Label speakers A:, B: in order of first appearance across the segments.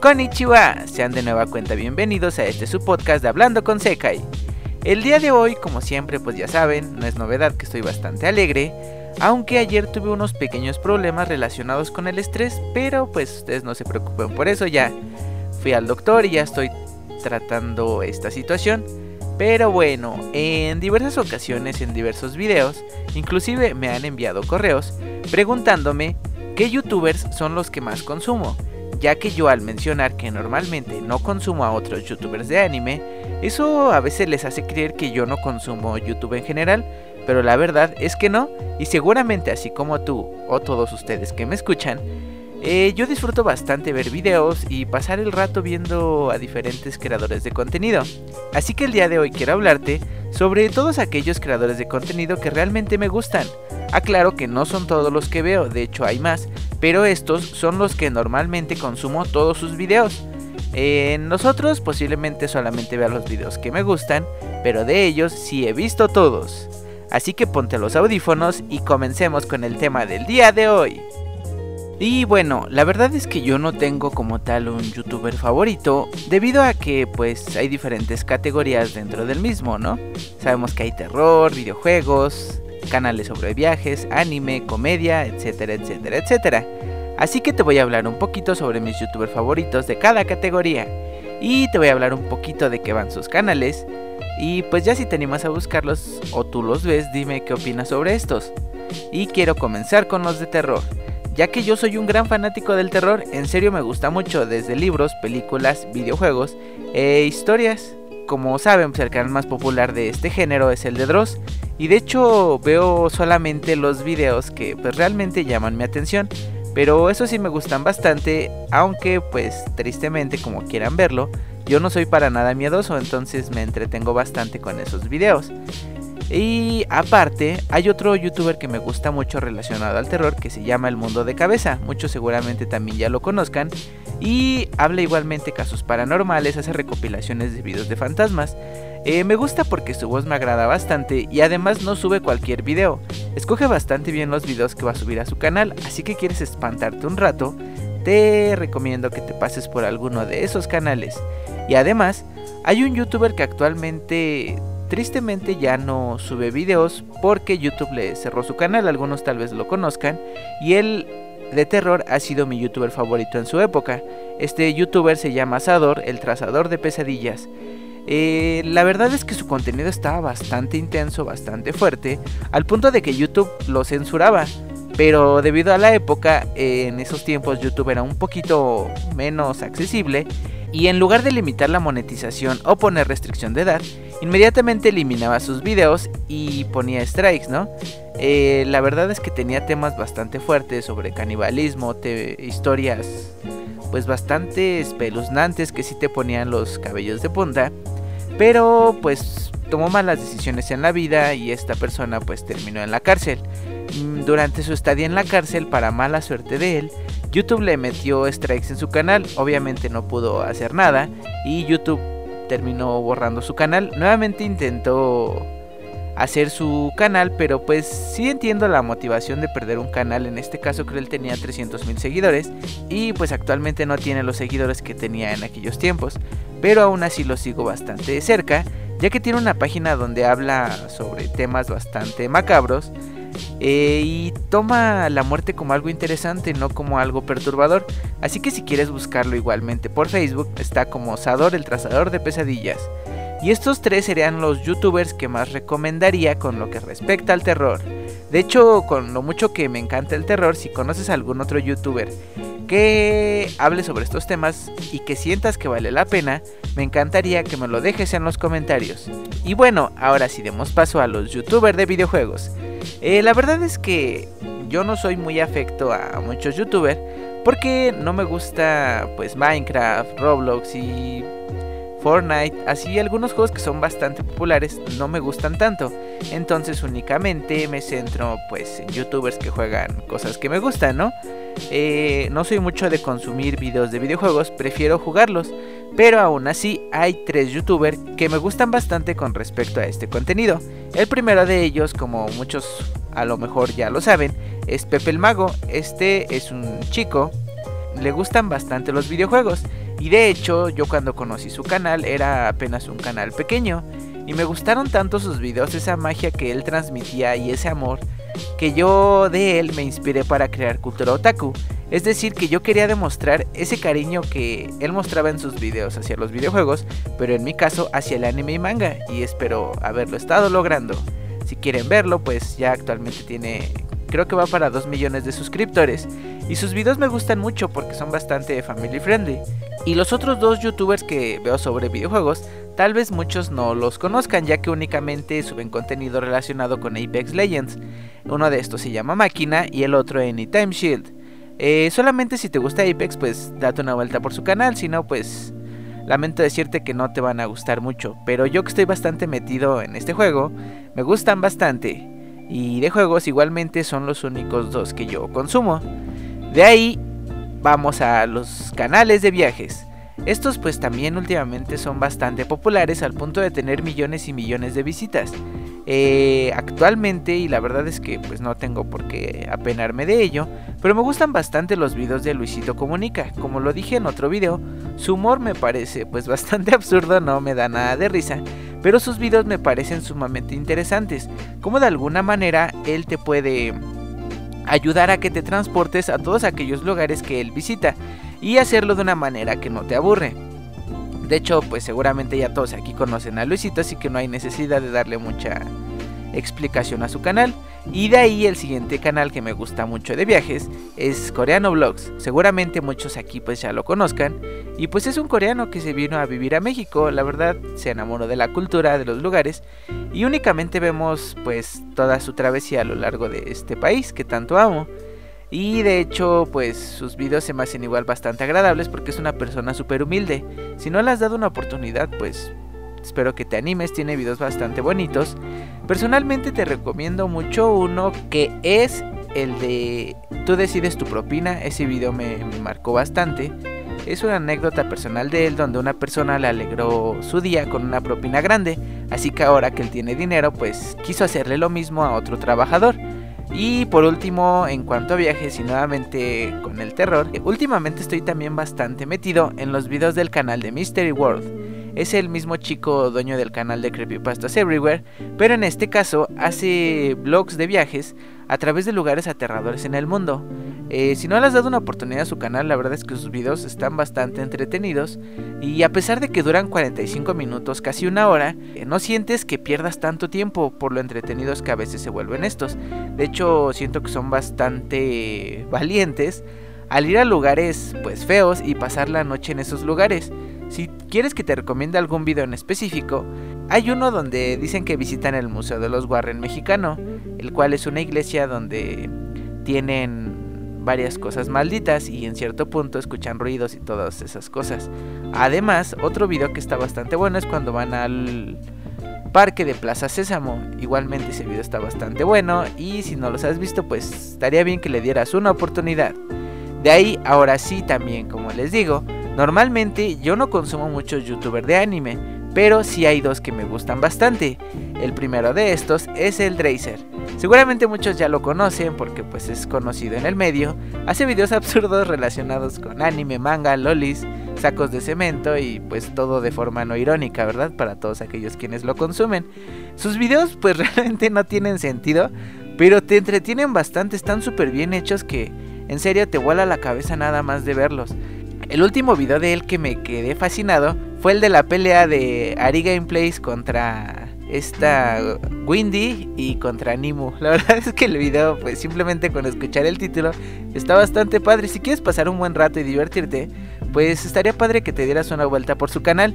A: Konnichiwa, sean de nueva cuenta bienvenidos a este su podcast de Hablando con Sekai. El día de hoy, como siempre, pues ya saben, no es novedad que estoy bastante alegre, aunque ayer tuve unos pequeños problemas relacionados con el estrés, pero pues ustedes no se preocupen por eso, ya fui al doctor y ya estoy tratando esta situación. Pero bueno, en diversas ocasiones, en diversos videos, inclusive me han enviado correos preguntándome qué youtubers son los que más consumo, ya que yo al mencionar que normalmente no consumo a otros youtubers de anime, eso a veces les hace creer que yo no consumo YouTube en general, pero la verdad es que no, y seguramente así como tú o todos ustedes que me escuchan, eh, yo disfruto bastante ver videos y pasar el rato viendo a diferentes creadores de contenido. Así que el día de hoy quiero hablarte sobre todos aquellos creadores de contenido que realmente me gustan. Aclaro que no son todos los que veo, de hecho hay más, pero estos son los que normalmente consumo todos sus videos. En nosotros posiblemente solamente vea los videos que me gustan, pero de ellos sí he visto todos. Así que ponte los audífonos y comencemos con el tema del día de hoy. Y bueno, la verdad es que yo no tengo como tal un youtuber favorito debido a que pues hay diferentes categorías dentro del mismo, ¿no? Sabemos que hay terror, videojuegos, canales sobre viajes, anime, comedia, etcétera, etcétera, etcétera. Así que te voy a hablar un poquito sobre mis youtubers favoritos de cada categoría y te voy a hablar un poquito de qué van sus canales y pues ya si te animas a buscarlos o tú los ves, dime qué opinas sobre estos. Y quiero comenzar con los de terror ya que yo soy un gran fanático del terror, en serio me gusta mucho desde libros, películas, videojuegos e historias. Como saben, pues, el canal más popular de este género es el de Dross, y de hecho veo solamente los videos que pues, realmente llaman mi atención, pero eso sí me gustan bastante, aunque pues tristemente como quieran verlo, yo no soy para nada miedoso, entonces me entretengo bastante con esos videos. Y aparte, hay otro youtuber que me gusta mucho relacionado al terror que se llama El Mundo de Cabeza. Muchos seguramente también ya lo conozcan. Y habla igualmente casos paranormales, hace recopilaciones de videos de fantasmas. Eh, me gusta porque su voz me agrada bastante y además no sube cualquier video. Escoge bastante bien los videos que va a subir a su canal, así que quieres espantarte un rato, te recomiendo que te pases por alguno de esos canales. Y además, hay un youtuber que actualmente Tristemente ya no sube videos porque YouTube le cerró su canal, algunos tal vez lo conozcan, y él de terror ha sido mi youtuber favorito en su época. Este youtuber se llama Sador, el trazador de pesadillas. Eh, la verdad es que su contenido estaba bastante intenso, bastante fuerte, al punto de que YouTube lo censuraba. Pero debido a la época, en esos tiempos YouTube era un poquito menos accesible y en lugar de limitar la monetización o poner restricción de edad, inmediatamente eliminaba sus videos y ponía strikes, ¿no? Eh, la verdad es que tenía temas bastante fuertes sobre canibalismo, historias pues bastante espeluznantes que sí te ponían los cabellos de punta, pero pues tomó malas decisiones en la vida y esta persona pues terminó en la cárcel. Mm, durante su estadía en la cárcel, para mala suerte de él, YouTube le metió strikes en su canal, obviamente no pudo hacer nada y YouTube terminó borrando su canal. Nuevamente intentó hacer su canal, pero pues sí entiendo la motivación de perder un canal. En este caso creo que él tenía 300 mil seguidores y pues actualmente no tiene los seguidores que tenía en aquellos tiempos. Pero aún así lo sigo bastante de cerca, ya que tiene una página donde habla sobre temas bastante macabros eh, y toma la muerte como algo interesante, no como algo perturbador. Así que si quieres buscarlo igualmente por Facebook, está como Sador el trazador de pesadillas. Y estos tres serían los youtubers que más recomendaría con lo que respecta al terror. De hecho, con lo mucho que me encanta el terror, si conoces a algún otro youtuber que hable sobre estos temas y que sientas que vale la pena, me encantaría que me lo dejes en los comentarios. Y bueno, ahora sí demos paso a los youtubers de videojuegos. Eh, la verdad es que yo no soy muy afecto a muchos youtubers porque no me gusta pues Minecraft, Roblox y Fortnite, así algunos juegos que son bastante populares no me gustan tanto. Entonces únicamente me centro pues en youtubers que juegan cosas que me gustan, ¿no? Eh, no soy mucho de consumir videos de videojuegos, prefiero jugarlos. Pero aún así hay tres youtubers que me gustan bastante con respecto a este contenido. El primero de ellos, como muchos a lo mejor ya lo saben, es Pepe el Mago. Este es un chico le gustan bastante los videojuegos. Y de hecho, yo cuando conocí su canal era apenas un canal pequeño. Y me gustaron tanto sus videos, esa magia que él transmitía y ese amor, que yo de él me inspiré para crear Cultura Otaku. Es decir, que yo quería demostrar ese cariño que él mostraba en sus videos hacia los videojuegos, pero en mi caso hacia el anime y manga, y espero haberlo estado logrando. Si quieren verlo, pues ya actualmente tiene, creo que va para 2 millones de suscriptores, y sus videos me gustan mucho porque son bastante family friendly. Y los otros dos youtubers que veo sobre videojuegos, tal vez muchos no los conozcan ya que únicamente suben contenido relacionado con Apex Legends. Uno de estos se llama Máquina y el otro Anytime Shield. Eh, solamente si te gusta Apex, pues date una vuelta por su canal, si no, pues lamento decirte que no te van a gustar mucho. Pero yo que estoy bastante metido en este juego, me gustan bastante. Y de juegos igualmente son los únicos dos que yo consumo. De ahí vamos a los canales de viajes. Estos pues también últimamente son bastante populares al punto de tener millones y millones de visitas. Eh, actualmente y la verdad es que pues no tengo por qué apenarme de ello, pero me gustan bastante los videos de Luisito Comunica, como lo dije en otro video, su humor me parece pues bastante absurdo, no me da nada de risa, pero sus videos me parecen sumamente interesantes, como de alguna manera él te puede ayudar a que te transportes a todos aquellos lugares que él visita y hacerlo de una manera que no te aburre. De hecho, pues seguramente ya todos aquí conocen a Luisito, así que no hay necesidad de darle mucha explicación a su canal. Y de ahí el siguiente canal que me gusta mucho de viajes es Coreano Vlogs. Seguramente muchos aquí pues ya lo conozcan. Y pues es un coreano que se vino a vivir a México. La verdad se enamoró de la cultura, de los lugares. Y únicamente vemos pues toda su travesía a lo largo de este país que tanto amo. Y de hecho, pues sus videos se me hacen igual bastante agradables porque es una persona súper humilde. Si no le has dado una oportunidad, pues espero que te animes, tiene videos bastante bonitos. Personalmente te recomiendo mucho uno que es el de Tú decides tu propina, ese video me, me marcó bastante. Es una anécdota personal de él donde una persona le alegró su día con una propina grande, así que ahora que él tiene dinero, pues quiso hacerle lo mismo a otro trabajador. Y por último, en cuanto a viajes y nuevamente con el terror, últimamente estoy también bastante metido en los videos del canal de Mystery World. Es el mismo chico dueño del canal de Creepypastas Everywhere, pero en este caso hace vlogs de viajes a través de lugares aterradores en el mundo. Eh, si no le has dado una oportunidad a su canal, la verdad es que sus videos están bastante entretenidos y a pesar de que duran 45 minutos, casi una hora, eh, no sientes que pierdas tanto tiempo por lo entretenidos que a veces se vuelven estos. De hecho, siento que son bastante valientes al ir a lugares pues feos y pasar la noche en esos lugares. Si quieres que te recomiende algún video en específico, hay uno donde dicen que visitan el Museo de los Warren mexicano, el cual es una iglesia donde tienen varias cosas malditas y en cierto punto escuchan ruidos y todas esas cosas. Además, otro video que está bastante bueno es cuando van al parque de Plaza Sésamo. Igualmente ese video está bastante bueno y si no los has visto pues estaría bien que le dieras una oportunidad. De ahí, ahora sí también, como les digo, normalmente yo no consumo muchos youtubers de anime, pero sí hay dos que me gustan bastante. El primero de estos es el Dracer. Seguramente muchos ya lo conocen porque pues es conocido en el medio. Hace videos absurdos relacionados con anime, manga, lolis, sacos de cemento y pues todo de forma no irónica, ¿verdad? Para todos aquellos quienes lo consumen. Sus videos pues realmente no tienen sentido, pero te entretienen bastante, están súper bien hechos que en serio te vuela la cabeza nada más de verlos. El último video de él que me quedé fascinado fue el de la pelea de Ari Gameplays contra esta Windy y contra Nimu. La verdad es que el video, pues simplemente con escuchar el título, está bastante padre. Si quieres pasar un buen rato y divertirte, pues estaría padre que te dieras una vuelta por su canal.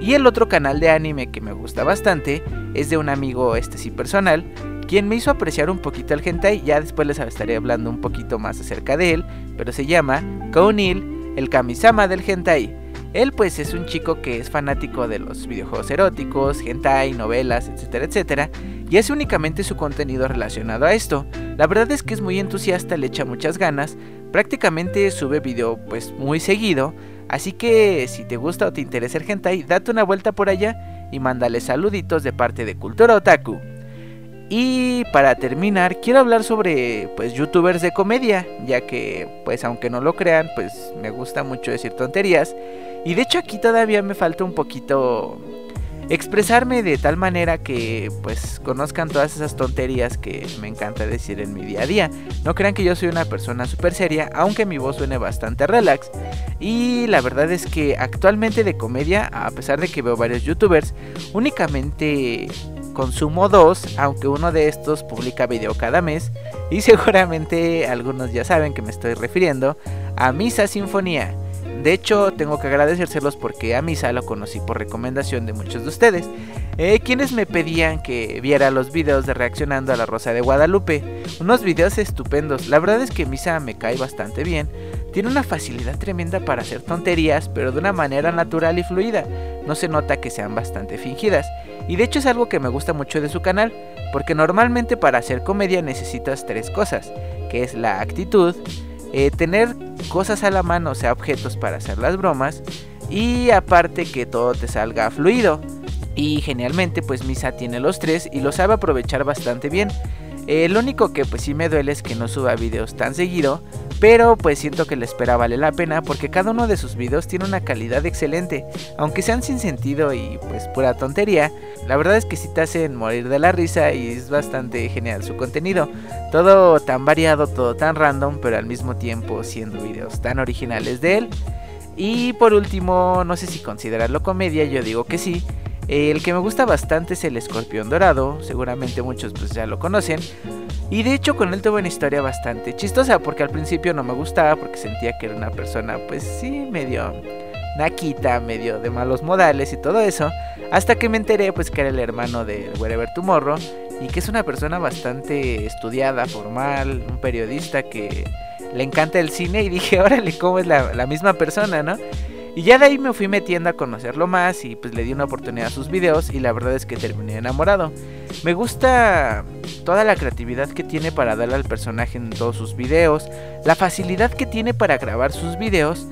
A: Y el otro canal de anime que me gusta bastante es de un amigo, este sí personal, quien me hizo apreciar un poquito el hentai. Ya después les estaré hablando un poquito más acerca de él, pero se llama Kounil, el Kamisama del hentai. Él pues es un chico que es fanático de los videojuegos eróticos, hentai, novelas, etcétera, etcétera, y hace únicamente su contenido relacionado a esto. La verdad es que es muy entusiasta, le echa muchas ganas, prácticamente sube video pues muy seguido, así que si te gusta o te interesa el hentai, date una vuelta por allá y mándale saluditos de parte de Cultura Otaku. Y para terminar, quiero hablar sobre pues youtubers de comedia, ya que pues aunque no lo crean, pues me gusta mucho decir tonterías. Y de hecho aquí todavía me falta un poquito expresarme de tal manera que pues conozcan todas esas tonterías que me encanta decir en mi día a día. No crean que yo soy una persona súper seria, aunque mi voz suene bastante relax. Y la verdad es que actualmente de comedia, a pesar de que veo varios youtubers, únicamente consumo dos, aunque uno de estos publica video cada mes. Y seguramente algunos ya saben que me estoy refiriendo a Misa Sinfonía. De hecho, tengo que agradecérselos porque a Misa lo conocí por recomendación de muchos de ustedes, eh, quienes me pedían que viera los videos de reaccionando a la Rosa de Guadalupe. Unos videos estupendos. La verdad es que Misa me cae bastante bien. Tiene una facilidad tremenda para hacer tonterías, pero de una manera natural y fluida. No se nota que sean bastante fingidas. Y de hecho es algo que me gusta mucho de su canal, porque normalmente para hacer comedia necesitas tres cosas, que es la actitud, eh, tener cosas a la mano, o sea, objetos para hacer las bromas, y aparte que todo te salga fluido. Y genialmente, pues Misa tiene los tres y lo sabe aprovechar bastante bien. Eh, lo único que pues sí me duele es que no suba videos tan seguido, pero pues siento que la espera vale la pena porque cada uno de sus videos tiene una calidad excelente, aunque sean sin sentido y pues pura tontería, la verdad es que sí te hacen morir de la risa y es bastante genial su contenido. Todo tan variado, todo tan random, pero al mismo tiempo siendo videos tan originales de él. Y por último, no sé si considerarlo comedia, yo digo que sí. El que me gusta bastante es el escorpión dorado, seguramente muchos pues ya lo conocen. Y de hecho con él tuve una historia bastante chistosa porque al principio no me gustaba porque sentía que era una persona pues sí medio naquita, medio de malos modales y todo eso. Hasta que me enteré pues que era el hermano de Wherever Tomorrow y que es una persona bastante estudiada, formal, un periodista que le encanta el cine y dije, órale, ¿cómo es la, la misma persona, no? Y ya de ahí me fui metiendo a conocerlo más y pues le di una oportunidad a sus videos y la verdad es que terminé enamorado. Me gusta toda la creatividad que tiene para darle al personaje en todos sus videos, la facilidad que tiene para grabar sus videos.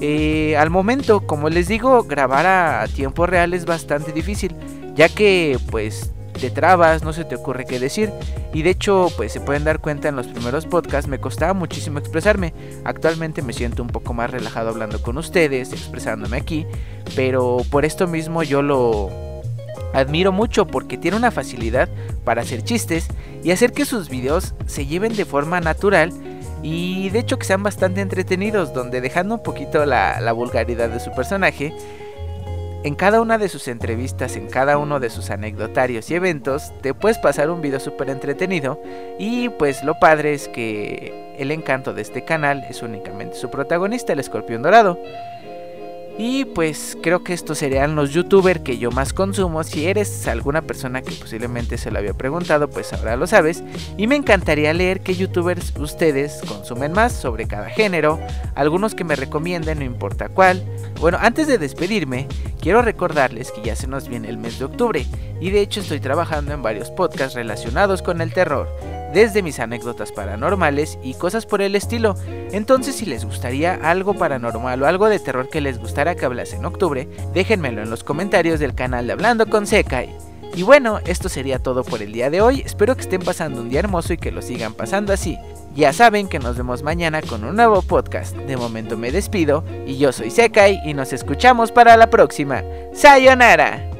A: Eh, al momento, como les digo, grabar a tiempo real es bastante difícil, ya que pues te trabas, no se te ocurre qué decir. Y de hecho, pues se pueden dar cuenta en los primeros podcasts, me costaba muchísimo expresarme. Actualmente me siento un poco más relajado hablando con ustedes, expresándome aquí. Pero por esto mismo yo lo admiro mucho porque tiene una facilidad para hacer chistes y hacer que sus videos se lleven de forma natural y de hecho que sean bastante entretenidos, donde dejando un poquito la, la vulgaridad de su personaje, en cada una de sus entrevistas, en cada uno de sus anecdotarios y eventos, te puedes pasar un video súper entretenido y pues lo padre es que el encanto de este canal es únicamente su protagonista, el escorpión dorado. Y pues creo que estos serían los youtubers que yo más consumo. Si eres alguna persona que posiblemente se lo había preguntado, pues ahora lo sabes. Y me encantaría leer qué youtubers ustedes consumen más sobre cada género. Algunos que me recomienden, no importa cuál. Bueno, antes de despedirme, quiero recordarles que ya se nos viene el mes de octubre. Y de hecho estoy trabajando en varios podcasts relacionados con el terror desde mis anécdotas paranormales y cosas por el estilo. Entonces si les gustaría algo paranormal o algo de terror que les gustara que hablase en octubre, déjenmelo en los comentarios del canal de Hablando con Sekai. Y bueno, esto sería todo por el día de hoy, espero que estén pasando un día hermoso y que lo sigan pasando así. Ya saben que nos vemos mañana con un nuevo podcast. De momento me despido y yo soy Sekai y nos escuchamos para la próxima. ¡Sayonara!